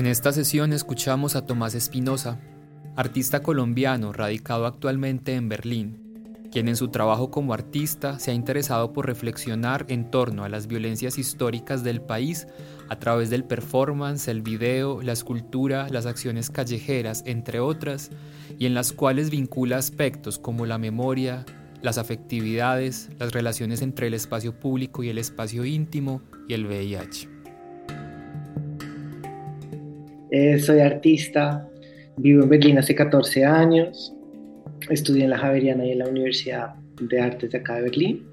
En esta sesión escuchamos a Tomás Espinosa, artista colombiano radicado actualmente en Berlín, quien en su trabajo como artista se ha interesado por reflexionar en torno a las violencias históricas del país a través del performance, el video, la escultura, las acciones callejeras, entre otras, y en las cuales vincula aspectos como la memoria, las afectividades, las relaciones entre el espacio público y el espacio íntimo y el VIH. Eh, soy artista, vivo en Berlín hace 14 años, estudié en la Javeriana y en la Universidad de Artes de acá de Berlín.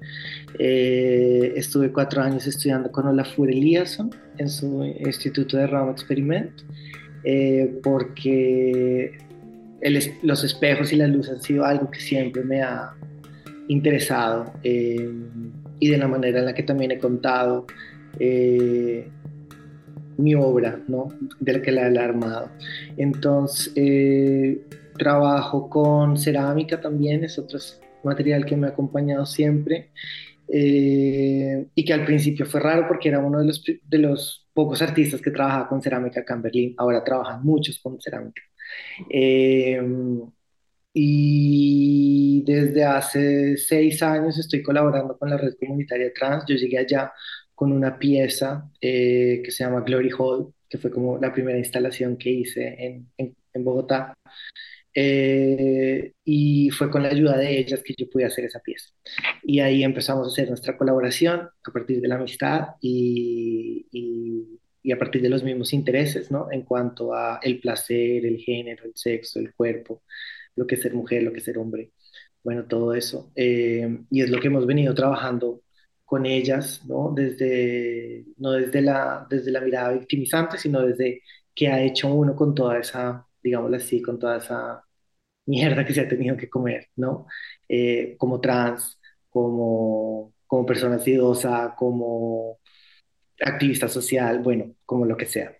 Eh, estuve cuatro años estudiando con Olafur Eliasson en su Instituto de Raum Experiment, eh, porque los espejos y la luz han sido algo que siempre me ha interesado y de la manera en la que también he contado mi obra, ¿no? De la que la he armado. Entonces, eh, trabajo con cerámica también, es otro material que me ha acompañado siempre. Eh, y que al principio fue raro porque era uno de los, de los pocos artistas que trabajaba con cerámica acá en Berlín. Ahora trabajan muchos con cerámica. Eh, y desde hace seis años estoy colaborando con la red comunitaria trans. Yo llegué allá con una pieza eh, que se llama Glory Hall, que fue como la primera instalación que hice en, en, Bogotá. Eh, y fue con la ayuda de ellas que yo pude hacer esa pieza. Y ahí empezamos a hacer nuestra colaboración a partir de la amistad y, y, a partir de los mismos intereses, ¿no? En cuanto a el placer, el género, el sexo, el cuerpo, lo que es ser mujer, lo que es ser hombre, bueno, todo eso. Eh, y es lo que hemos venido trabajando con ellas, ¿no? Desde, no desde la, desde la mirada victimizante, sino desde qué ha hecho uno con toda esa, digámoslo así, con toda esa mierda que se ha tenido que comer, ¿no? Eh, como trans, como, como persona sidosa, como activista social, bueno, como lo que sea.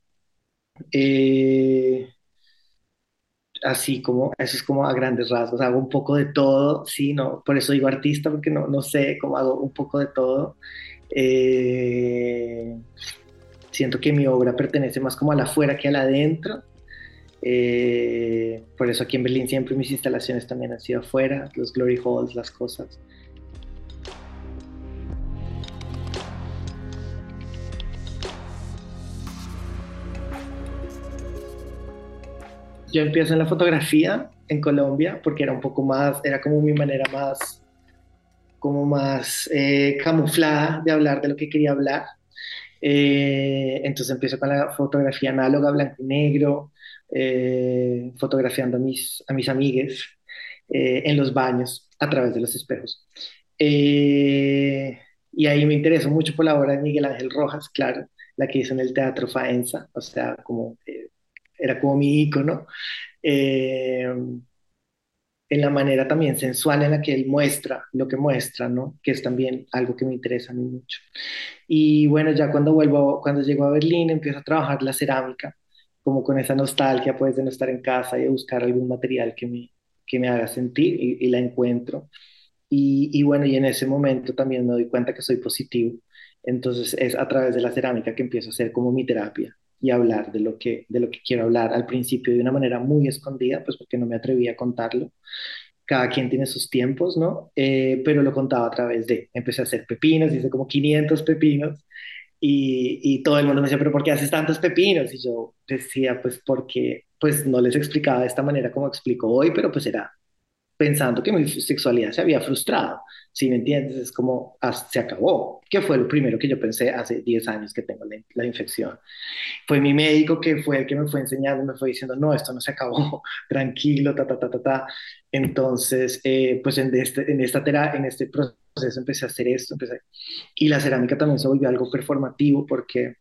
Eh, así como, eso es como a grandes rasgos, hago un poco de todo, sí, no, por eso digo artista, porque no, no sé cómo hago un poco de todo. Eh, siento que mi obra pertenece más como a la afuera que a la adentro. Eh, por eso aquí en Berlín siempre mis instalaciones también han sido afuera, los glory halls, las cosas. Yo empiezo en la fotografía en Colombia porque era un poco más, era como mi manera más, como más eh, camuflada de hablar de lo que quería hablar. Eh, entonces empiezo con la fotografía análoga, blanco y negro, eh, fotografiando a mis, a mis amigues en los baños a través de los espejos. y ahí me interesó mucho por la obra de Miguel Ángel Rojas, claro, la que hizo en el Teatro Faenza, o sea, como era como mi icono, eh, en la manera también sensual en la que él muestra lo que muestra, ¿no? Que es también algo que me interesa a mí mucho. Y bueno, ya cuando vuelvo, cuando llego a Berlín, empiezo a trabajar la cerámica, como con esa nostalgia, pues, de no estar en casa y de buscar algún material que me, que me haga sentir y, la encuentro. Y, y, bueno, y en ese momento también me doy cuenta que soy positivo. Entonces es a través de la cerámica que empiezo a hacer como mi terapia y hablar de lo que, de lo que quiero hablar. Al principio de una manera muy escondida, pues porque no me atrevía a contarlo. Cada quien tiene sus tiempos, ¿no? Eh, pero lo contaba a través de, empecé a hacer pepinos, hice como 500 pepinos y, y todo el mundo me decía, pero ¿por qué haces tantos pepinos? Y yo decía, pues porque, pues no les explicaba de esta manera como explico hoy, pero pues era pensando que mi sexualidad se había frustrado. Si me entiendes, es como ah, se acabó, que fue lo primero que yo pensé hace 10 años que tengo la, infección. Fue mi médico que fue el que me fue enseñando, me fue diciendo, no, esto no se acabó, tranquilo, ta, ta, ta, ta, ta. Entonces, eh, pues en este, en, esta en este proceso empecé a hacer esto, empecé. y la cerámica también se volvió algo performativo porque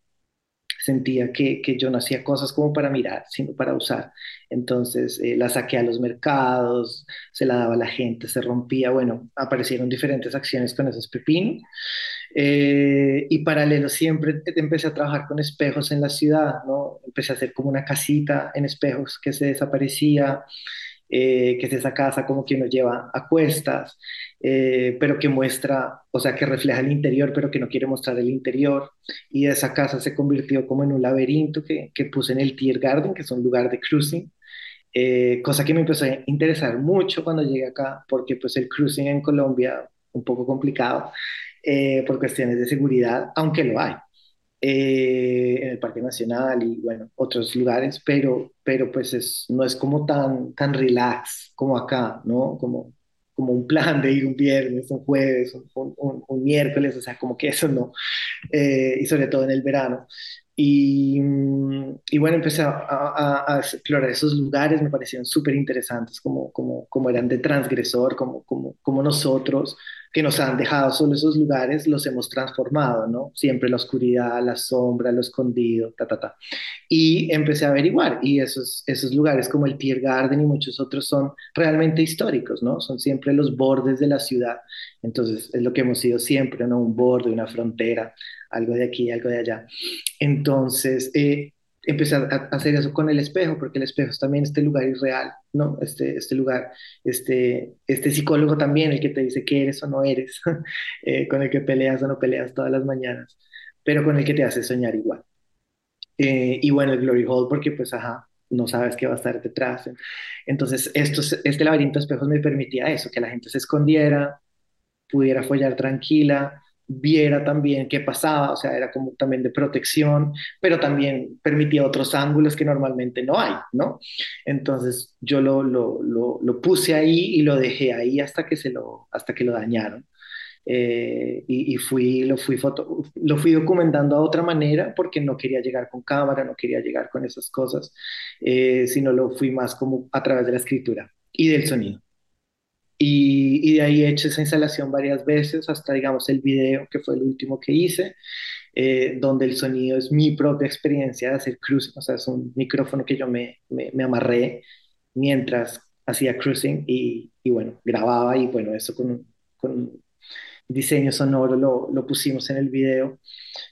sentía que, que, yo no hacía cosas como para mirar, sino para usar. Entonces eh, la saqué a los mercados, se la daba a la gente, se rompía, bueno, aparecieron diferentes acciones con esos pepinos. Eh, y paralelo siempre empecé a trabajar con espejos en la ciudad, ¿no? Empecé a hacer como una casita en espejos que se desaparecía, eh, que es esa casa como que nos lleva a cuestas, eh, pero que muestra, o sea, que refleja el interior, pero que no quiere mostrar el interior. Y esa casa se convirtió como en un laberinto que, que puse en el Tier Garden, que es un lugar de cruising. Eh, cosa que me empezó a interesar mucho cuando llegué acá, porque pues el cruising en Colombia un poco complicado por cuestiones de seguridad, aunque lo hay. Eh, en el Parque Nacional y bueno, otros lugares, pero, pero pues es, no es como tan, tan relax como acá, ¿no? Como, como un plan de ir un viernes, un jueves, un, un, miércoles, o sea, como que eso no, eh, y sobre todo en el verano. Y, y bueno, empecé a, a, explorar esos lugares, me parecieron súper interesantes, como, como, como eran de transgresor, como, como, como nosotros que nos han dejado solo esos lugares, los hemos transformado, ¿no? Siempre la oscuridad, la sombra, lo escondido, ta, ta, ta. Y empecé a averiguar, y esos, esos lugares como el Tier Garden y muchos otros son realmente históricos, ¿no? Son siempre los bordes de la ciudad. Entonces, es lo que hemos sido siempre, ¿no? Un borde, una frontera, algo de aquí, algo de allá. Entonces, eh, empecé a, hacer eso con el espejo, porque el espejo es también este lugar irreal, ¿no? Este, este lugar, este, este psicólogo también, el que te dice que eres o no eres, eh, con el que peleas o no peleas todas las mañanas, pero con el que te hace soñar igual. Eh, y bueno, el Glory Hall, porque pues, ajá, no sabes qué va a estar detrás. Entonces, estos, este laberinto de espejos me permitía eso, que la gente se escondiera, pudiera follar tranquila, viera también qué pasaba, o sea, era como también de protección, pero también permitía otros ángulos que normalmente no hay, ¿no? Entonces yo lo, lo, lo, puse ahí y lo dejé ahí hasta que, se lo, hasta que lo dañaron. Eh, y, fui, lo, fui foto, lo fui documentando a otra manera porque no quería llegar con cámara, no quería llegar con esas cosas, eh, sino lo fui más como a través de la escritura y del sonido. Y, de ahí he hecho esa instalación varias veces, hasta digamos el video, que fue el último que hice, eh, donde el sonido es mi propia experiencia de hacer cruising, o sea, es un micrófono que yo me, me, amarré mientras hacía cruising y, y, bueno, grababa y bueno, eso con, con diseño sonoro lo, lo, pusimos en el video.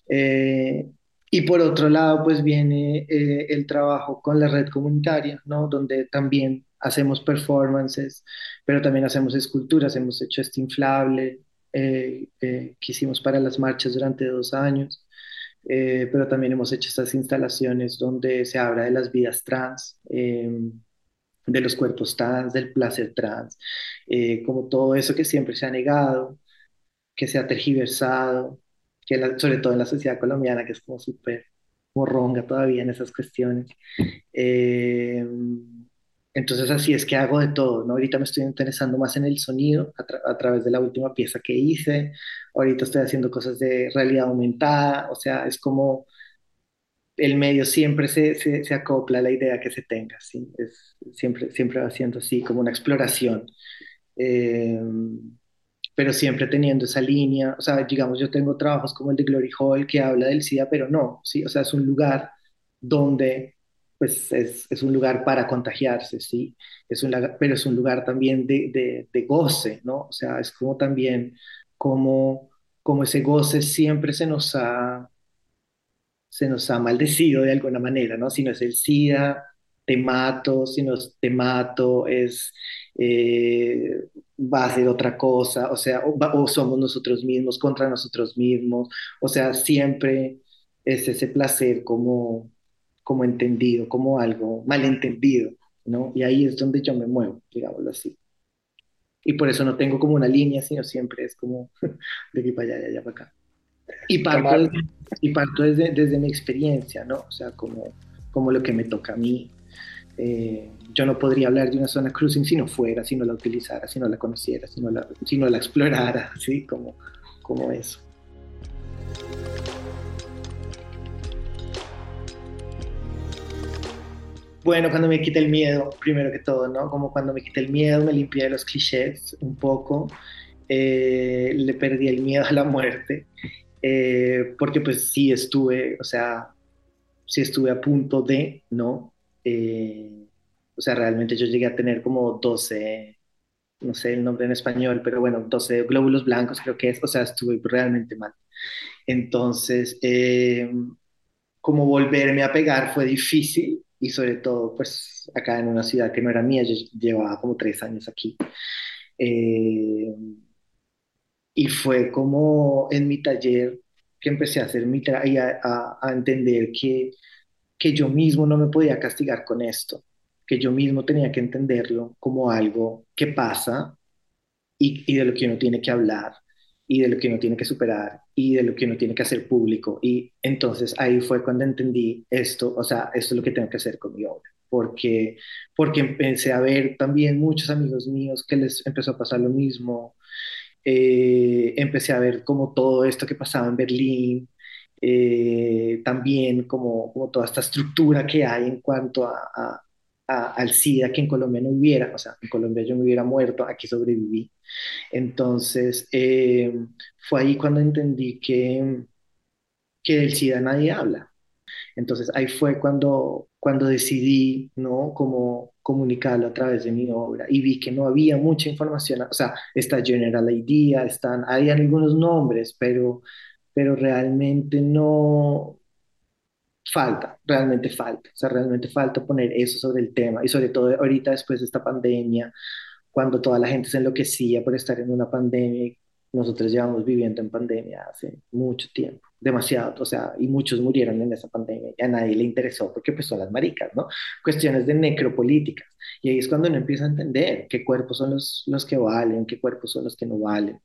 Eh, y por otro lado, pues viene eh, el trabajo con la red comunitaria, ¿no? Donde también hacemos performances, pero también hacemos esculturas, hemos hecho este inflable eh, eh, que hicimos para las marchas durante dos años, eh, pero también hemos hecho estas instalaciones donde se habla de las vidas trans, de los cuerpos trans, del placer trans, como todo eso que siempre se ha negado, que se ha tergiversado, que sobre todo en la sociedad colombiana, que es como súper morronga todavía en esas cuestiones. Entonces así es que hago de todo, ¿no? Ahorita me estoy interesando más en el sonido a, través de la última pieza que hice, ahorita estoy haciendo cosas de realidad aumentada, o sea, es como el medio siempre se, se, acopla a la idea que se tenga, ¿sí? Es, siempre, siempre va siendo así, como una exploración, eh, pero siempre teniendo esa línea, o sea, digamos, yo tengo trabajos como el de Glory Hall que habla del SIDA, pero no, ¿sí? O sea, es un lugar donde pues es, un lugar para contagiarse, ¿sí? Es un, pero es un lugar también de, de, goce, ¿no? O sea, es como también como, como ese goce siempre se nos ha se nos ha maldecido de alguna manera, ¿no? Si no es el SIDA, te mato, si no es te mato, es, eh, va a ser otra cosa, o sea, o, somos nosotros mismos contra nosotros mismos, o sea, siempre es ese placer como, como entendido, como algo malentendido, ¿no? Y ahí es donde yo me muevo, digámoslo así. Y por eso no tengo como una línea, sino siempre es como de aquí para allá, de allá para acá. Y parto, desde, y parto desde, desde, mi experiencia, ¿no? O sea, como, como lo que me toca a mí. Eh, yo no podría hablar de una zona cruising si no fuera, si no la utilizara, si no la conociera, si no la, si no la explorara, ¿sí? Como, como eso. Bueno, cuando me quité el miedo, primero que todo, ¿no? Como cuando me quité el miedo, me limpié de los clichés un poco, eh, le perdí el miedo a la muerte, eh, porque pues sí estuve, o sea, sí estuve a punto de, ¿no? Eh, o sea, realmente yo llegué a tener como 12, no sé el nombre en español, pero bueno, 12 glóbulos blancos creo que es, o sea, estuve realmente mal. Entonces, eh, como volverme a pegar fue difícil y sobre todo, pues acá en una ciudad que no era mía, yo llevaba como tres años aquí. Eh, y fue como en mi taller que empecé a hacer mi y a, a, entender que, que yo mismo no me podía castigar con esto, que yo mismo tenía que entenderlo como algo que pasa y, y de lo que uno tiene que hablar y de lo que uno tiene que superar y de lo que uno tiene que hacer público. Y entonces ahí fue cuando entendí esto, o sea, esto es lo que tengo que hacer con mi obra, porque, porque empecé a ver también muchos amigos míos que les empezó a pasar lo mismo. Eh, empecé a ver como todo esto que pasaba en Berlín, eh, también como, como toda esta estructura que hay en cuanto a, al SIDA que en Colombia no hubiera, o sea, en Colombia yo me hubiera muerto, aquí sobreviví. Entonces, eh, fue ahí cuando entendí que, que del SIDA nadie habla. Entonces, ahí fue cuando, cuando decidí, ¿no? Como comunicarlo a través de mi obra y vi que no había mucha información, o sea, está General Idea, están, hay algunos nombres, pero, pero realmente no, falta, realmente falta, o sea, realmente falta poner eso sobre el tema y sobre todo ahorita después de esta pandemia, cuando toda la gente se enloquecía por estar en una pandemia, nosotros llevamos viviendo en pandemia hace mucho tiempo, demasiado, o sea, y muchos murieron en esa pandemia y a nadie le interesó porque pues son las maricas, ¿no? Cuestiones de necropolíticas. Y ahí es cuando uno empieza a entender qué cuerpos son los, los que valen, qué cuerpos son los que no valen.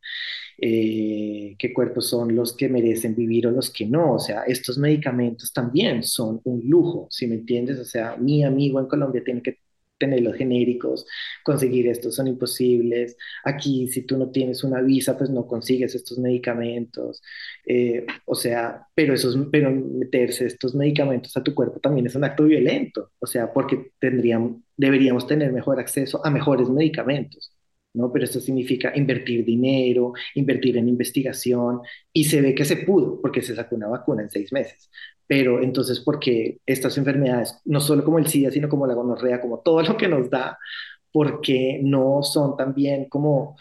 Eh, qué cuerpos son los que merecen vivir o los que no. O sea, estos medicamentos también son un lujo, si me entiendes? O sea, mi amigo en Colombia tiene que tener los genéricos, conseguir estos son imposibles. Aquí, si tú no tienes una visa, pues no consigues estos medicamentos. Eh, o sea, pero, esos, pero meterse estos medicamentos a tu cuerpo también es un acto violento. O sea, porque tendríamos, deberíamos tener mejor acceso a mejores medicamentos. ¿no? Pero esto significa invertir dinero, invertir en investigación, y se ve que se pudo, porque se sacó una vacuna en seis meses. Pero entonces, ¿por qué estas enfermedades, no solo como el SIDA, sino como la gonorrea, como todo lo que nos da, porque no son también como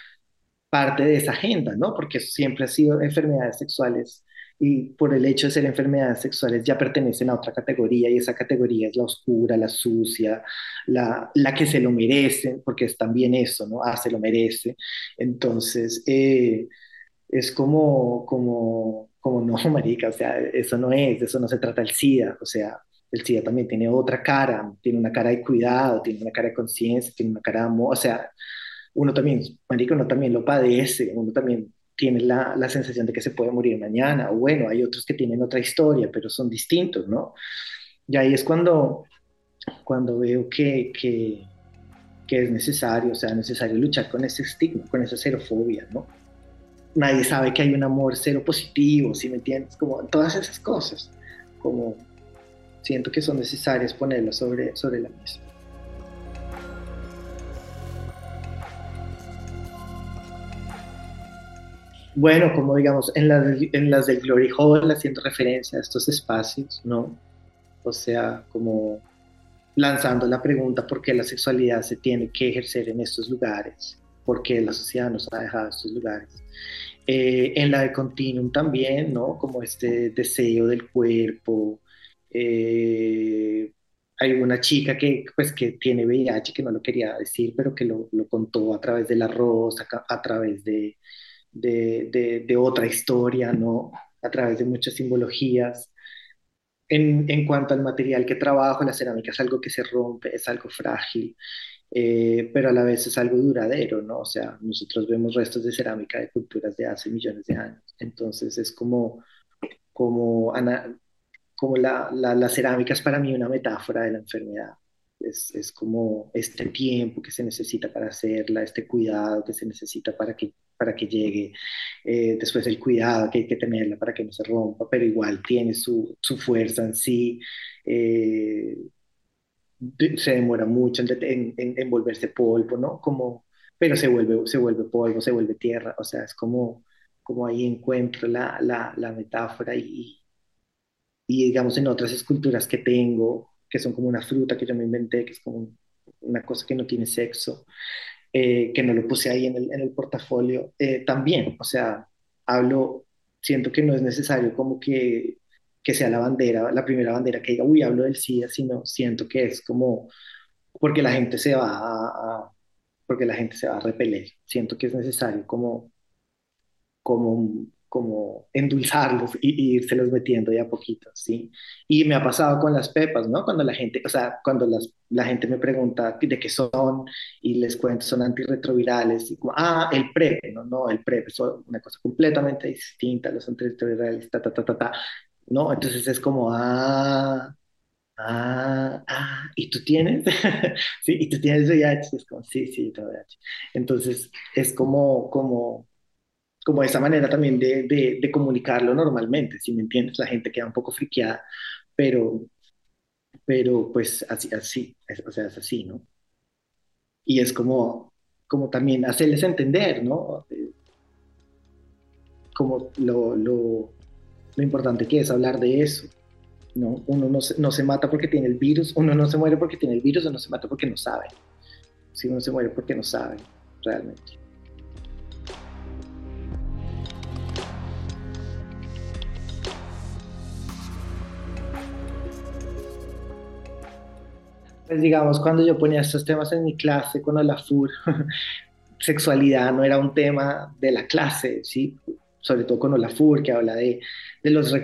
parte de esa agenda, ¿no? Porque siempre ha sido enfermedades sexuales y por el hecho de ser enfermedades sexuales ya pertenecen a otra categoría y esa categoría es la oscura, la sucia, la, la que se lo merecen, porque es también eso, ¿no? Ah, se lo merece. Entonces, eh, es como, como, como, no, marica, o sea, eso no es, de eso no se trata el SIDA, o sea, el SIDA también tiene otra cara, tiene una cara de cuidado, tiene una cara de conciencia, tiene una cara de amor, o sea, uno también, marica, uno también lo padece, uno también tienes la, la, sensación de que se puede morir mañana, o bueno, hay otros que tienen otra historia, pero son distintos, ¿no? Y ahí es cuando, cuando veo que, que, que es necesario, o sea, necesario luchar con ese estigma, con esa xerofobia, ¿no? Nadie sabe que hay un amor cero positivo, si me entiendes? Como todas esas cosas, como siento que son necesarias ponerlas sobre, sobre la mesa. Bueno, como digamos, en, en las del Glory Hall, haciendo referencia a estos espacios, ¿no? O sea, como lanzando la pregunta por qué la sexualidad se tiene que ejercer en estos lugares, por qué la sociedad nos ha dejado estos lugares. Eh, en la de Continuum también, ¿no? Como este deseo del cuerpo. Eh, hay una chica que, pues, que tiene VIH, que no lo quería decir, pero que lo, lo contó a través del arroz, a, a través de, de, de, otra historia, ¿no? A través de muchas simbologías. En, en, cuanto al material que trabajo, la cerámica es algo que se rompe, es algo frágil, eh, pero a la vez es algo duradero, ¿no? O sea, nosotros vemos restos de cerámica de culturas de hace millones de años. Entonces es como, como, como la, la, la cerámica es para mí una metáfora de la enfermedad. Es, es, como este tiempo que se necesita para hacerla, este cuidado que se necesita para que para que llegue, eh, después el cuidado que hay que tenerla para que no se rompa, pero igual tiene su, su fuerza en sí, eh, se demora mucho en, en, volverse polvo, ¿no? Como, pero se vuelve, se vuelve polvo, se vuelve tierra, o sea, es como, como ahí encuentro la, la, la metáfora y, y digamos en otras esculturas que tengo, que son como una fruta que yo me inventé, que es como una cosa que no tiene sexo, eh, que no lo puse ahí en el, en el portafolio, eh, también, o sea, hablo, siento que no es necesario como que, que sea la bandera, la primera bandera que diga, uy, hablo del SIDA, sino siento que es como porque la gente se va a, porque la gente se va a repeler. Siento que es necesario como, como como endulzarlos y, irse los metiendo de a poquito, ¿sí? Y me ha pasado con las pepas, ¿no? Cuando la gente, o sea, cuando las, la gente me pregunta de qué son y les cuento son antirretrovirales y como, ah, el PrEP, no, no, el PrEP es una cosa completamente distinta, los antirretrovirales, ta, ta, ta, ta, ta, ¿no? Entonces es como, ah, ah, ah, ¿y tú tienes? sí, ¿y tú tienes VIH? Es como, sí, sí, tengo VIH. Entonces es como, como, como esa manera también de, de, comunicarlo normalmente, si me entiendes, la gente queda un poco friqueada, pero, pero pues así, así, o sea, es así, ¿no? Y es como, como también hacerles entender, ¿no? Como lo, lo, lo importante que es hablar de eso, ¿no? Uno no se, no se mata porque tiene el virus, uno no se muere porque tiene el virus, uno se mata porque no sabe. Si uno se muere porque no sabe, realmente. Pues digamos, cuando yo ponía estos temas en mi clase con la FUR, sexualidad no era un tema de la clase, ¿sí? sobre todo con Olafur, que habla de, de los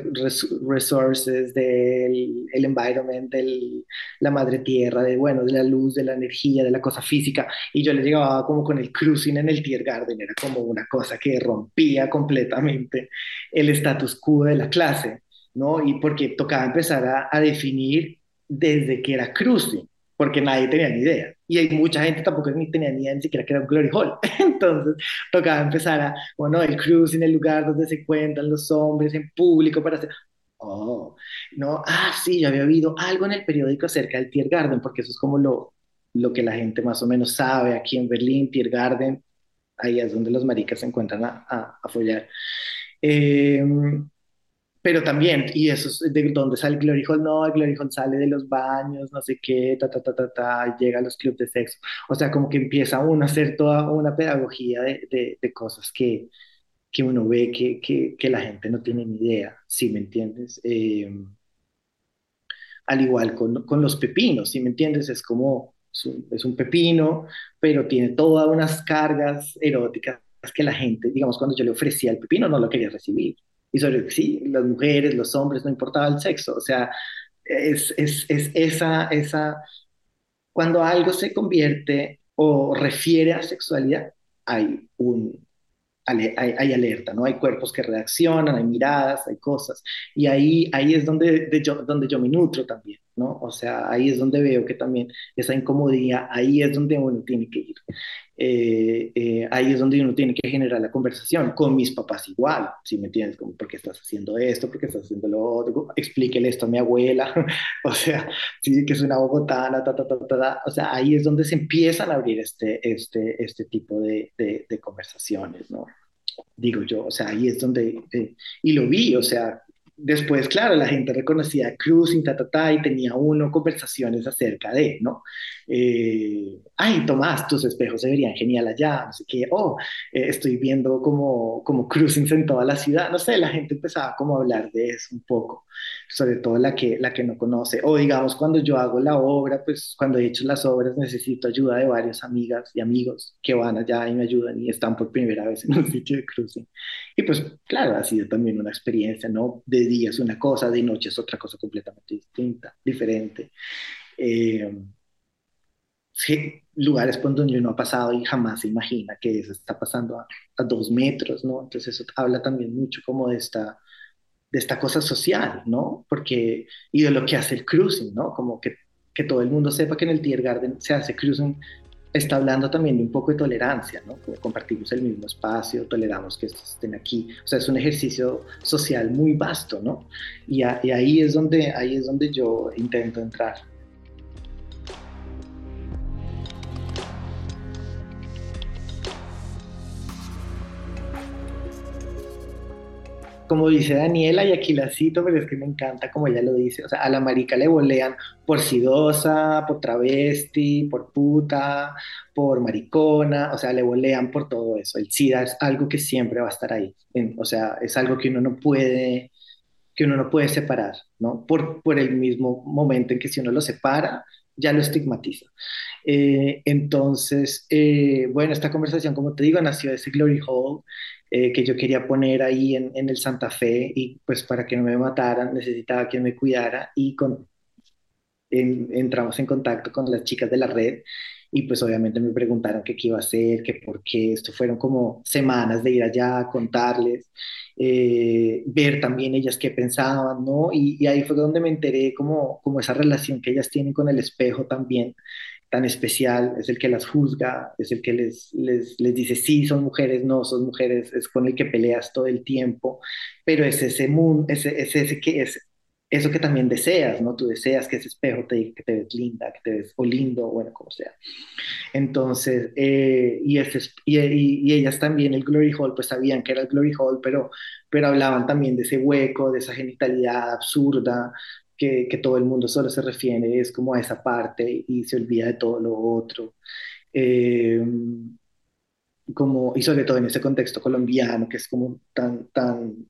resources, del el environment, de la madre tierra, de, bueno, de la luz, de la energía, de la cosa física, y yo le llegaba como con el cruising en el Tiergarten, era como una cosa que rompía completamente el status quo de la clase, ¿no? Y porque tocaba empezar a, a definir desde que era cruising, porque nadie tenía ni idea. Y hay mucha gente tampoco ni tenía ni idea ni siquiera que era un glory hall. Entonces tocaba empezar a, bueno, el cruise en el lugar donde se cuentan los hombres en público para hacer, oh, no, ah, sí, yo había oído algo en el periódico acerca del Tiergarten, porque eso es como lo, lo que la gente más o menos sabe aquí en Berlín, Tiergarten, ahí es donde los maricas se encuentran a, a, a follar. Eh, pero también, y eso es de donde sale Glory Hall, no, el Glory Hall sale de los baños, no sé qué, ta, ta, ta, ta, ta, llega a los clubes de sexo. O sea, como que empieza uno a hacer toda una pedagogía de, de, cosas que, que uno ve que, que, que, la gente no tiene ni idea, ¿sí me entiendes? Eh, al igual con, con, los pepinos, ¿sí me entiendes? Es como, es un, es un pepino, pero tiene todas unas cargas eróticas que la gente, digamos, cuando yo le ofrecía el pepino no lo quería recibir y sobre sí, las mujeres, los hombres, no importaba el sexo, o sea, es, es, es esa, esa, cuando algo se convierte o refiere a sexualidad, hay un, hay, hay, alerta, ¿no? Hay cuerpos que reaccionan, hay miradas, hay cosas. Y ahí, ahí es donde, de yo, donde yo me nutro también, ¿no? O sea, ahí es donde veo que también esa incomodidad, ahí es donde uno tiene que ir. Eh, eh, ahí es donde uno tiene que generar la conversación con mis papás igual, si me entiendes, como, ¿por qué estás haciendo esto? ¿Por qué estás haciendo lo otro? Explíquele esto a mi abuela, o sea, sí, que es una bogotana, ta, ta, ta, ta, o sea, ahí es donde se empiezan a abrir este, este, este tipo de, de, de conversaciones, ¿no? Digo yo, o sea, ahí es donde, eh, y lo vi, o sea, después, claro, la gente reconocía Cruising, ta, y tenía uno conversaciones acerca de, ¿no? Eh, ay, Tomás, tus espejos se verían genial allá, no sé qué, oh, eh, estoy viendo como, como cruising en toda la ciudad, no sé, la gente empezaba como a hablar de eso un poco, sobre todo la que, la que no conoce, o digamos, cuando yo hago la obra, pues cuando he hecho las obras necesito ayuda de varias amigas y amigos que van allá y me ayudan y están por primera vez en un sitio de cruising. Y pues, claro, ha sido también una experiencia, ¿no? De día es una cosa, de noche es otra cosa completamente distinta, diferente. Eh, sí, lugares por donde uno ha pasado y jamás se imagina que eso está pasando a, dos metros, ¿no? Entonces eso habla también mucho como de esta, de esta cosa social, ¿no? Porque, y de lo que hace el cruising, ¿no? Como que, que todo el mundo sepa que en el Tiergarten se hace cruising, está hablando también de un poco de tolerancia, ¿no? Como compartimos el mismo espacio, toleramos que estén aquí, o sea, es un ejercicio social muy vasto, ¿no? Y, y ahí, es donde, ahí es donde yo intento entrar. Como dice Daniela, y aquí la cito, pero es que me encanta como ella lo dice, o sea, a la marica le bolean por sidosa, por travesti, por puta, por maricona, o sea, le bolean por todo eso. El SIDA es algo que siempre va a estar ahí, o sea, es algo que uno no puede que uno no puede separar, ¿no? Por, por el mismo momento en que si uno lo separa, ya lo estigmatiza. Eh, entonces, eh, bueno, esta conversación, como te digo, nació de ese Glory Hall eh, que yo quería poner ahí en, el Santa Fe y pues para que no me mataran necesitaba quien me cuidara y con, entramos en contacto con las chicas de la red y pues obviamente me preguntaron qué iba a hacer, qué por qué, esto fueron como semanas de ir allá a contarles, eh, ver también ellas qué pensaban, ¿no? Y, y, ahí fue donde me enteré como, como esa relación que ellas tienen con el espejo también, tan especial, es el que las juzga, es el que les, les, les, dice, sí, son mujeres, no, son mujeres, es con el que peleas todo el tiempo, pero es ese mundo, ese, ese, ese que es eso que también deseas, ¿no? Tú deseas que ese espejo te diga que te ves linda, que te ves o lindo, bueno, como sea. Entonces, eh, y, ese, y, ellas también, el Glory Hall, pues sabían que era el Glory Hall, pero, pero hablaban también de ese hueco, de esa genitalidad absurda, que, que, todo el mundo solo se refiere, es como a esa parte y se olvida de todo lo otro. Eh, como, y sobre todo en ese contexto colombiano, que es como tan, tan,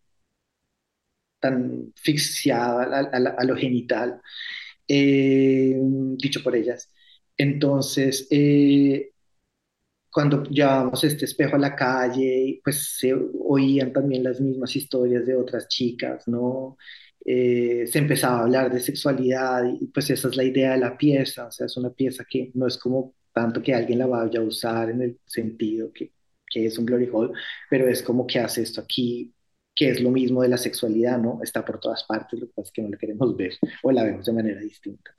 tan asfixiada a, lo genital, eh, dicho por ellas. Entonces, eh, cuando llevábamos este espejo a la calle, pues se oían también las mismas historias de otras chicas, ¿no? Eh, se empezaba a hablar de sexualidad y pues esa es la idea de la pieza, o sea, es una pieza que no es como tanto que alguien la vaya a usar en el sentido que, que es un glory hole, pero es como que hace esto aquí que es lo mismo de la sexualidad, ¿no? Está por todas partes, lo que pasa es que no la queremos ver o la vemos de manera distinta.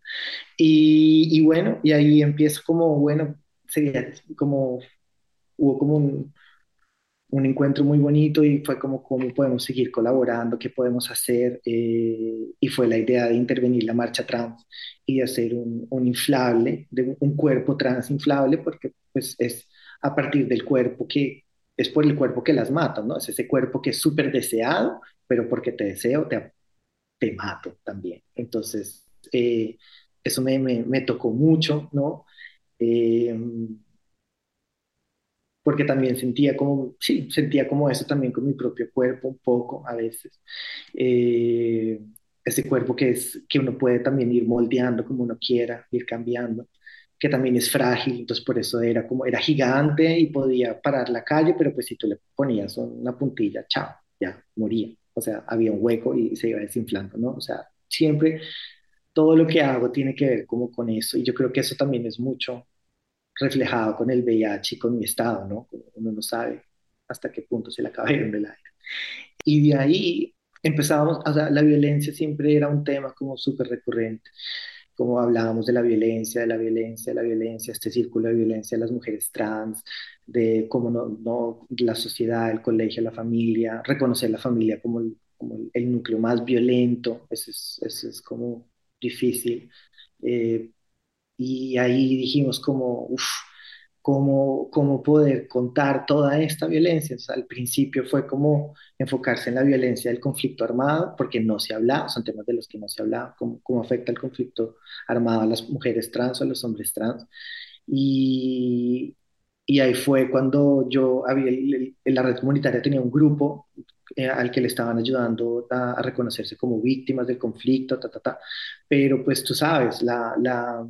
Y, bueno, y ahí empieza como, bueno, sería como, hubo como un, encuentro muy bonito y fue como cómo podemos seguir colaborando, qué podemos hacer, eh, y fue la idea de intervenir la marcha trans y de hacer un, inflable, un cuerpo trans inflable, porque pues es a partir del cuerpo que es por el cuerpo que las mata, ¿no? Es ese cuerpo que es súper deseado, pero porque te deseo, te, te mato también. Entonces, eh, eso me, me, tocó mucho, ¿no? Eh, porque también sentía como, sí, sentía como eso también con mi propio cuerpo un poco a veces. Eh, ese cuerpo que, es, que uno puede también ir moldeando como uno quiera, ir cambiando que también es frágil, entonces por eso era como, era gigante y podía parar la calle, pero pues si tú le ponías una puntilla, chao, ya moría. O sea, había un hueco y se iba desinflando, ¿no? O sea, siempre todo lo que hago tiene que ver como con eso y yo creo que eso también es mucho reflejado con el VIH y con mi estado, ¿no? Uno no sabe hasta qué punto se le acaba de el aire. Y de ahí empezábamos, o sea, la violencia siempre era un tema como súper recurrente como hablábamos de la violencia, de la violencia, de la violencia, este círculo de violencia de las mujeres trans, de cómo no, no la sociedad, el colegio, la familia, reconocer la familia como el, como el núcleo más violento, eso es, eso es como difícil. Eh, y ahí dijimos como, uff, cómo, cómo poder contar toda esta violencia. al principio fue como enfocarse en la violencia del conflicto armado, porque no se hablaba, son temas de los que no se hablaba, cómo, cómo afecta el conflicto armado a las mujeres trans o a los hombres trans. Y, y ahí fue cuando yo, había, la red comunitaria tenía un grupo eh, al que le estaban ayudando a, a, reconocerse como víctimas del conflicto, ta, ta, ta. Pero pues tú sabes, la, la,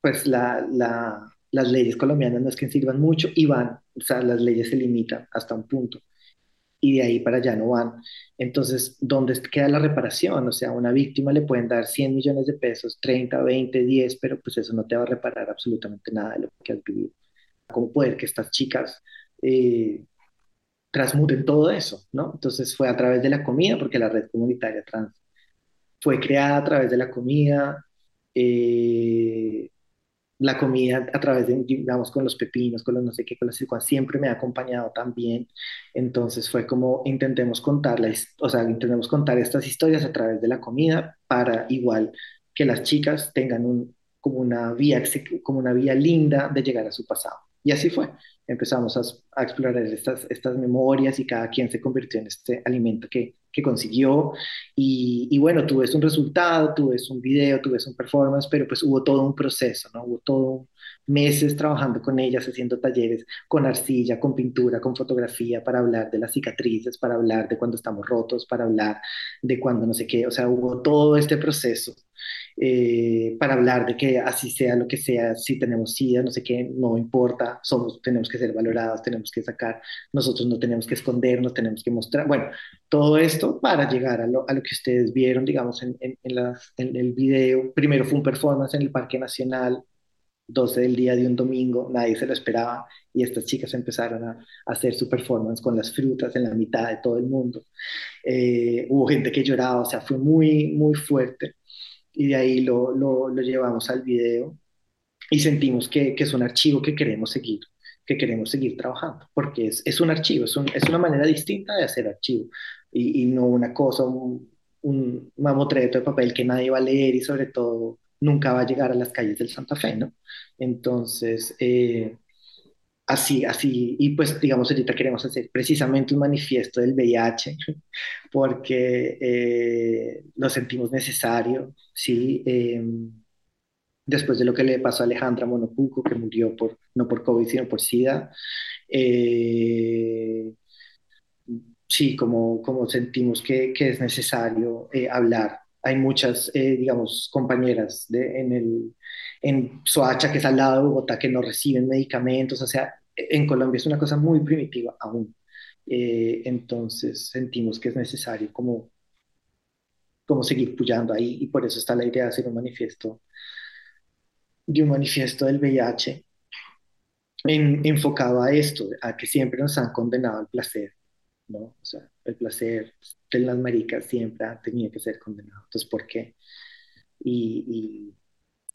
pues la, la las leyes colombianas no es que sirvan mucho y van, o sea, las leyes se limitan hasta un punto y de ahí para allá no van. Entonces, ¿dónde queda la reparación? O sea, a una víctima le pueden dar 100 millones de pesos, 30, 20, 10, pero pues eso no te va a reparar absolutamente nada de lo que has vivido. ¿Cómo poder que estas chicas eh, transmuten todo eso? ¿no? Entonces fue a través de la comida, porque la red comunitaria trans fue creada a través de la comida. Eh, la comida a través de, digamos, con los pepinos, con los no sé qué, con las siempre me ha acompañado también. Entonces fue como intentemos contar, o sea, intentemos contar estas historias a través de la comida para igual que las chicas tengan un, como, una vía, como una vía linda de llegar a su pasado. Y así fue. Empezamos a, explorar estas, estas memorias y cada quien se convirtió en este alimento que, que consiguió. Y, y, bueno, tú ves un resultado, tú ves un video, tú ves un performance, pero pues hubo todo un proceso, ¿no? Hubo todo meses trabajando con ellas, haciendo talleres con arcilla, con pintura, con fotografía, para hablar de las cicatrices, para hablar de cuando estamos rotos, para hablar de cuando no sé qué, o sea, hubo todo este proceso eh, para hablar de que así sea lo que sea, si tenemos SIDA, no sé qué, no importa, somos, tenemos que ser valorados, tenemos que sacar, nosotros no tenemos que escondernos, tenemos que mostrar, bueno, todo esto para llegar a lo, a lo que ustedes vieron, digamos, en, en, el video. Primero fue un performance en el Parque Nacional, 12 del día de un domingo, nadie se lo esperaba y estas chicas empezaron a, hacer su performance con las frutas en la mitad de todo el mundo. Eh, hubo gente que lloraba, o sea, fue muy, muy fuerte y de ahí lo, lo, lo llevamos al video y sentimos que, que, es un archivo que queremos seguir, que queremos seguir trabajando, porque es, es un archivo, es, un, es, una manera distinta de hacer archivo y, y no una cosa, un, un mamotreto de papel que nadie va a leer y sobre todo nunca va a llegar a las calles del Santa Fe, ¿no? Entonces, eh, así, así, y pues digamos, ahorita queremos hacer precisamente un manifiesto del VIH, porque eh, lo sentimos necesario, ¿sí? Eh, después de lo que le pasó a Alejandra Monopuco, que murió por, no por COVID, sino por SIDA. Eh, sí, como, como sentimos que, que es necesario eh, hablar. Hay muchas, eh, digamos, compañeras de, en, Soacha, que es al lado de Bogotá, que no reciben medicamentos. O sea, en Colombia es una cosa muy primitiva aún. Eh, entonces sentimos que es necesario como, como seguir puyando ahí y por eso está la idea de hacer un manifiesto de un manifiesto del VIH en, enfocado a esto, a que siempre nos han condenado al placer, ¿no? O sea, el placer de las maricas siempre ha tenido que ser condenado. Entonces, ¿por qué? Y,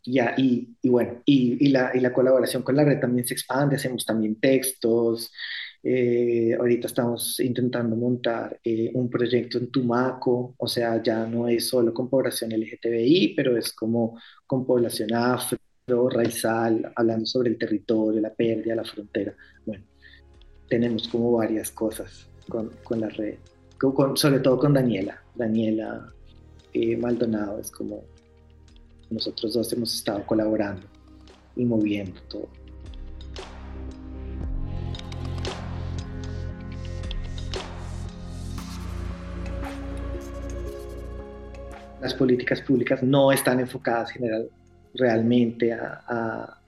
ya, y, bueno, y, la, y la colaboración con la red también se expande, hacemos también textos. Eh, ahorita estamos intentando montar eh, un proyecto en Tumaco, o sea, ya no es solo con población LGTBI, pero es como con población afro, raizal, hablando sobre el territorio, la pérdida, la frontera. Bueno, tenemos como varias cosas con, la red, sobre todo con Daniela. Daniela eh, Maldonado es como nosotros dos hemos estado colaborando y moviendo todo. Las políticas públicas no están enfocadas realmente a,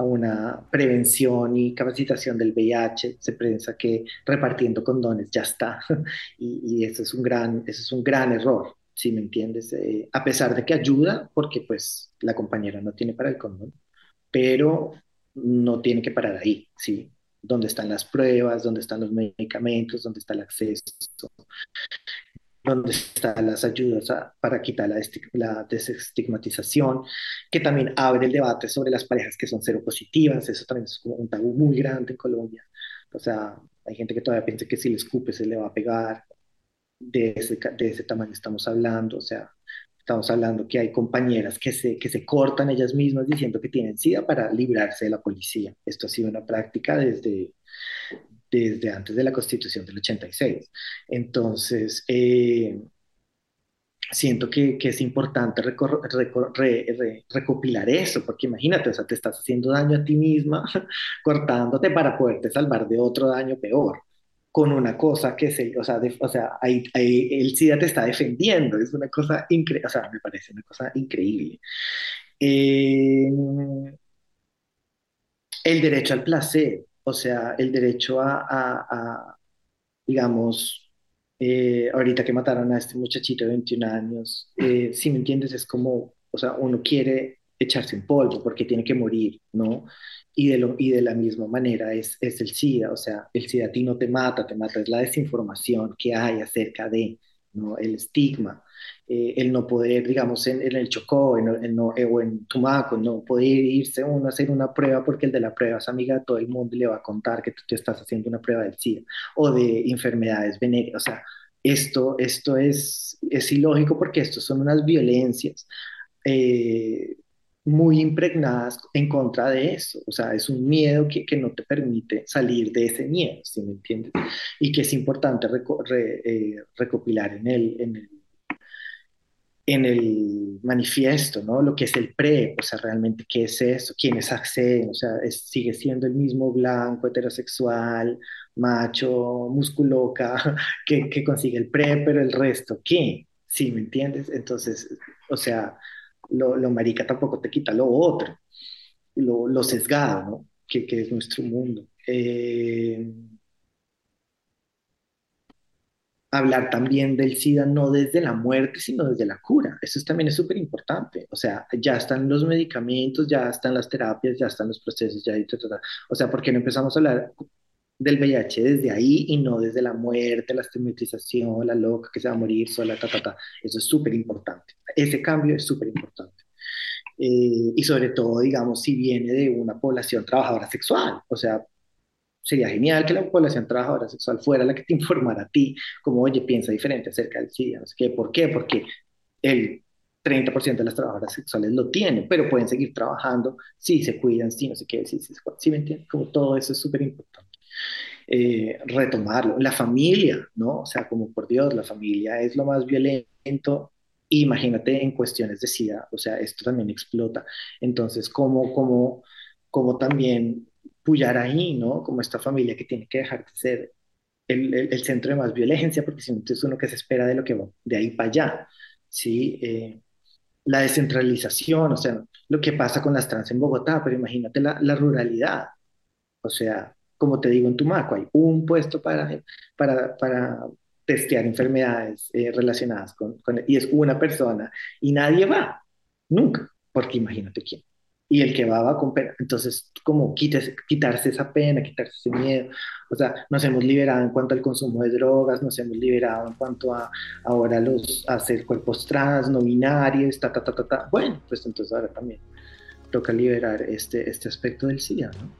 a, una prevención y capacitación del VIH. Se piensa que repartiendo condones ya está y, y eso, es un gran, eso es un gran error, si me entiendes. Eh, a pesar de que ayuda, porque pues la compañera no tiene para el condón, pero no tiene que parar ahí, ¿sí? ¿Dónde están las pruebas? ¿Dónde están los medicamentos? ¿Dónde está el acceso? Donde están las ayudas para quitar la, la, desestigmatización, que también abre el debate sobre las parejas que son seropositivas, eso también es como un tabú muy grande en Colombia, o sea, hay gente que todavía piensa que si le escupe se le va a pegar, de ese, de ese tamaño estamos hablando, o sea, estamos hablando que hay compañeras que se, que se cortan ellas mismas diciendo que tienen SIDA para librarse de la policía. Esto ha sido una práctica desde, desde antes de la constitución del 86. Entonces, eh, siento que, es importante recopilar eso, porque imagínate, o sea, te estás haciendo daño a ti misma, cortándote para poderte salvar de otro daño peor, con una cosa que se, o sea, o sea el SIDA te está defendiendo, es una cosa increíble, o sea, me parece una cosa increíble. Eh, el derecho al placer, o sea, el derecho a, digamos, eh, ahorita que mataron a este muchachito de 21 años, eh, si me entiendes, es como, o sea, uno quiere echarse un polvo porque tiene que morir, ¿no? Y de, lo, y de la misma manera es, es el SIDA, o sea, el SIDA a ti no te mata, te mata, es la desinformación que hay acerca de, ¿no? El estigma eh, el no poder, digamos, en, en el Chocó en, en, eh, o en Tumaco, no poder irse uno a hacer una prueba porque el de la prueba es amiga de todo el mundo y le va a contar que tú te estás haciendo una prueba del SIDA o de enfermedades venéreas. O sea, esto, esto es, es ilógico porque esto son unas violencias. Eh, muy impregnadas en contra de eso. O sea, es un miedo que, que no te permite salir de ese miedo, ¿sí me entiendes? Y que es importante recopilar en el en el manifiesto, ¿no? Lo que es el PRE, o sea, realmente qué es eso, quiénes acceden, o sea, sigue siendo el mismo blanco, heterosexual, macho, musculoca, que, que consigue el PRE, pero el resto, ¿qué? ¿Sí, me entiendes? Entonces, o sea, lo, lo marica tampoco te quita lo otro, lo, lo sesgado, ¿no? Que, que es nuestro mundo. Eh, hablar también del SIDA no desde la muerte, sino desde la cura. Eso también es súper importante. O sea, ya están los medicamentos, ya están las terapias, ya están los procesos, ya O sea, ¿por qué no empezamos a hablar del VIH desde ahí y no desde la muerte, la estigmatización, la loca que se va a morir sola, ta, ta, ta? Eso es súper importante. Ese cambio es súper importante. Eh, y sobre todo, digamos, si viene de una población trabajadora sexual. O sea, sería genial que la población trabajadora sexual fuera la que te informara a ti, como, oye, piensa diferente acerca del SIDA, no sé qué, ¿por qué? Porque el 30% de las trabajadoras sexuales lo tienen, pero pueden seguir trabajando si se cuidan, si no sé qué, si, si, si me entiendes, como todo eso es súper importante. Eh, retomarlo, la familia, ¿no? O sea, como por Dios, la familia es lo más violento, imagínate en cuestiones de SIDA, o sea, esto también explota. Entonces, ¿cómo, cómo, cómo también puyar ahí, ¿no? Como esta familia que tiene que dejar de ser el, el, centro de más violencia, porque si no es uno que se espera de lo que va de ahí para allá, ¿sí? Eh, la descentralización, o sea, lo que pasa con las trans en Bogotá, pero imagínate la, la ruralidad, o sea, como te digo en Tumaco, hay un puesto para, para, para testear enfermedades eh, relacionadas con, con, y es una persona, y nadie va, nunca, porque imagínate quién y el que va va con pena. Entonces, como quites, quitarse esa pena, quitarse ese miedo. O sea, nos hemos liberado en cuanto al consumo de drogas, nos hemos liberado en cuanto a ahora los hacer cuerpos trans, no binarios, ta, ta, ta, ta, ta. Bueno, pues entonces ahora también toca liberar este, este aspecto del SIDA, ¿no?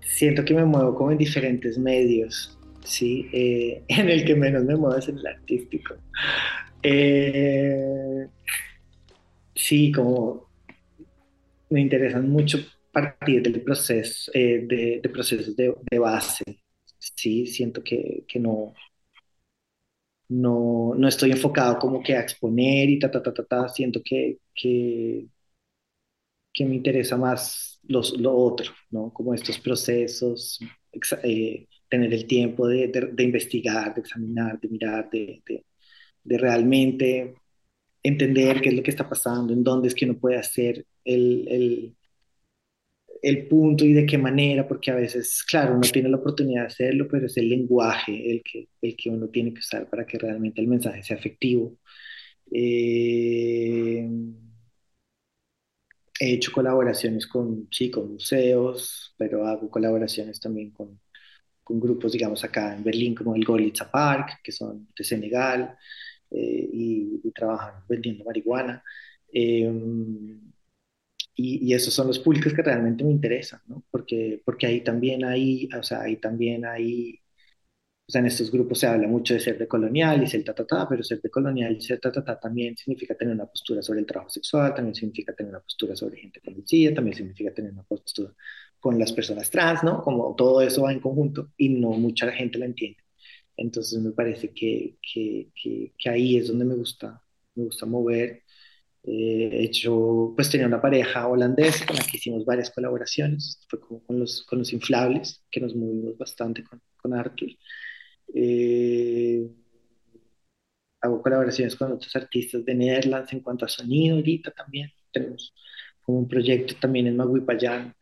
Siento que me muevo como en diferentes medios ¿sí? Eh, en el que menos me muevo es en el artístico. Eh, sí, como me interesan mucho partir del proceso, eh, de, procesos de, base. Sí, siento que, no, no, no, estoy enfocado como que a exponer y ta, ta, ta, ta, ta. Siento que, que, que me interesa más los, lo otro, ¿no? Como estos procesos, tener el tiempo de, de, investigar, de examinar, de mirar, de, de, realmente entender qué es lo que está pasando, en dónde es que uno puede hacer el, el, el, punto y de qué manera, porque a veces, claro, uno tiene la oportunidad de hacerlo, pero es el lenguaje el que, el que uno tiene que usar para que realmente el mensaje sea efectivo. Eh, he hecho colaboraciones con, sí, con museos, pero hago colaboraciones también con, con grupos, digamos, acá en Berlín, como el Golitza Park, que son de Senegal, eh, y, trabajan vendiendo marihuana. Em, y, y, esos son los públicos que realmente me interesan, ¿no? Porque, porque ahí también hay, o sea, ahí también hay o sea, en estos grupos se habla mucho de ser decolonial y ser ta, ta, ta, pero ser decolonial y ser ta, ta, ta también significa tener una postura sobre el trabajo sexual, también significa tener una postura sobre gente con también significa tener una postura con las personas trans, ¿no? Como todo eso va en conjunto y no mucha gente la entiende. Entonces me parece que, que, que, ahí es donde me gusta, me gusta mover. Eh, he hecho, pues tenía una pareja holandesa con la que hicimos varias colaboraciones, fue como con los, con los inflables, que nos movimos bastante con, con Arthur. Eh, hago colaboraciones con otros artistas de Netherlands en cuanto a sonido ahorita también. Tenemos como un proyecto también en Maguipayán,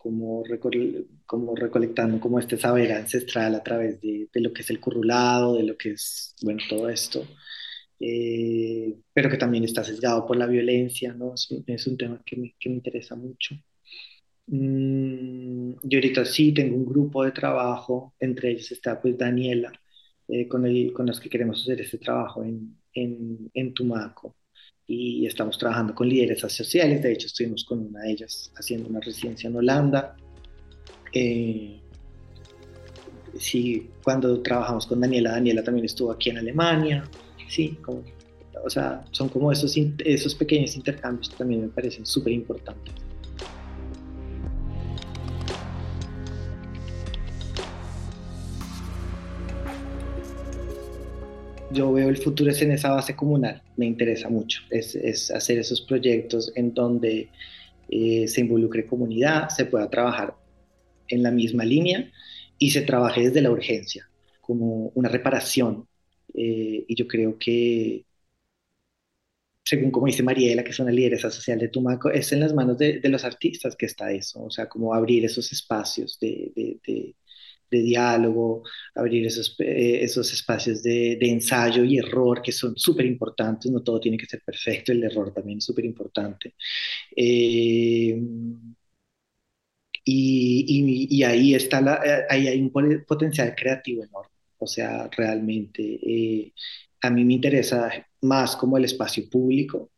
como, como recolectando como este saber ancestral a través de, de, lo que es el currulado, de lo que es, bueno, todo esto, eh, pero que también está sesgado por la violencia, ¿no? Es, es un tema que me, que me interesa mucho. Mm, yo ahorita sí tengo un grupo de trabajo, entre ellos está pues Daniela, eh, con, el, con los que queremos hacer este trabajo en, en, en, Tumaco. Y estamos trabajando con líderes sociales, de hecho estuvimos con una de ellas haciendo una residencia en Holanda. Eh, sí, cuando trabajamos con Daniela, Daniela también estuvo aquí en Alemania, sí, como, o sea, son como esos, esos pequeños intercambios que también me parecen súper importantes. Yo veo el futuro es en esa base comunal, me interesa mucho, es, es hacer esos proyectos en donde eh, se involucre comunidad, se pueda trabajar en la misma línea y se trabaje desde la urgencia, como una reparación. Eh, y yo creo que, según como dice Mariela, que es una lideresa social de Tumaco, es en las manos de, de los artistas que está eso, o sea, como abrir esos espacios de, de de diálogo, abrir esos, eh, esos espacios de, ensayo y error que son súper importantes, no todo tiene que ser perfecto, el error también es súper importante. Eh, y, ahí, está la, eh, ahí hay un potencial creativo enorme, o sea, realmente a mí me interesa más como el espacio público,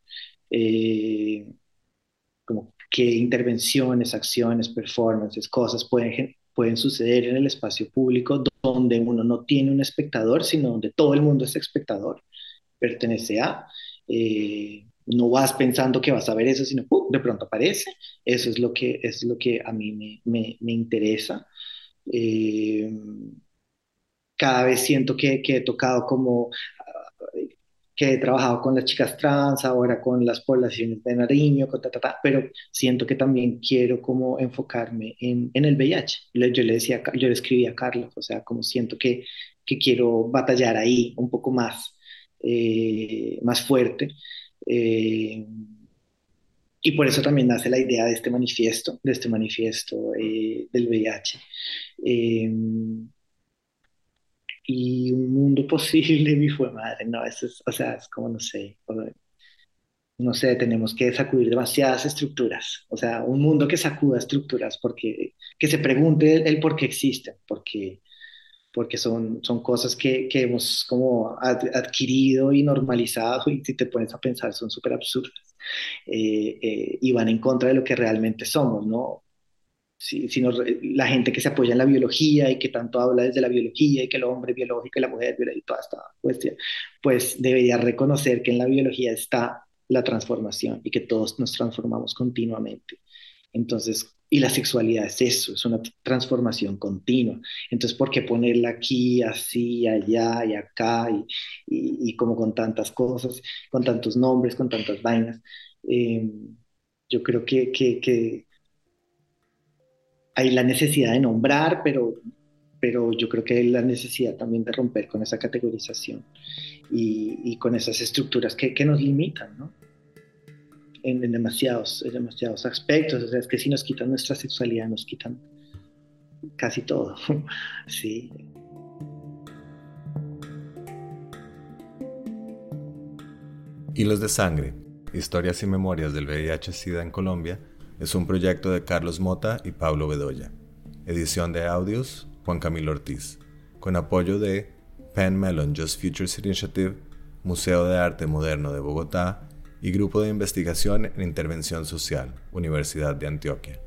como qué intervenciones, acciones, performances, cosas pueden pueden suceder en el espacio público donde uno no tiene un espectador, sino donde todo el mundo es espectador, pertenece a. Eh, no vas pensando que vas a ver eso, sino de pronto aparece. Eso es lo que, es lo que a mí me, me, interesa. Eh, cada vez siento que, que, he tocado como que he trabajado con las chicas trans, ahora con las poblaciones de Nariño, con pero siento que también quiero como enfocarme en, en, el VIH. Yo le decía, yo le escribí a Carlos, o sea, como siento que, que quiero batallar ahí un poco más, eh, más fuerte. Eh, y por eso también nace la idea de este manifiesto, de este manifiesto eh, del VIH y un mundo posible, mi fue madre, no, eso es, o sea, es como, no sé, no sé, tenemos que sacudir demasiadas estructuras, o sea, un mundo que sacuda estructuras, porque, que se pregunte el, por qué existen, porque, porque son, son cosas que, que hemos como adquirido y normalizado y si te pones a pensar son súper absurdas eh, eh, y van en contra de lo que realmente somos, ¿no? Sino la gente que se apoya en la biología y que tanto habla desde la biología y que el hombre biológico y la mujer biológica y toda esta cuestión, pues debería reconocer que en la biología está la transformación y que todos nos transformamos continuamente. Entonces, y la sexualidad es eso, es una transformación continua. Entonces, ¿por qué ponerla aquí, así, allá y acá y, y, como con tantas cosas, con tantos nombres, con tantas vainas? Eh, yo creo que, que hay la necesidad de nombrar, pero, pero yo creo que hay la necesidad también de romper con esa categorización y, con esas estructuras que, nos limitan, ¿no? En, demasiados, en demasiados aspectos. O sea, es que si nos quitan nuestra sexualidad, nos quitan casi todo. sí. Hilos de Sangre, historias y memorias del VIH-Sida en Colombia es un proyecto de Carlos Mota y Pablo Bedoya. Edición de audios, Juan Camilo Ortiz. Con apoyo de Penn Mellon Just Futures Initiative, Museo de Arte Moderno de Bogotá y Grupo de Investigación en Intervención Social, Universidad de Antioquia.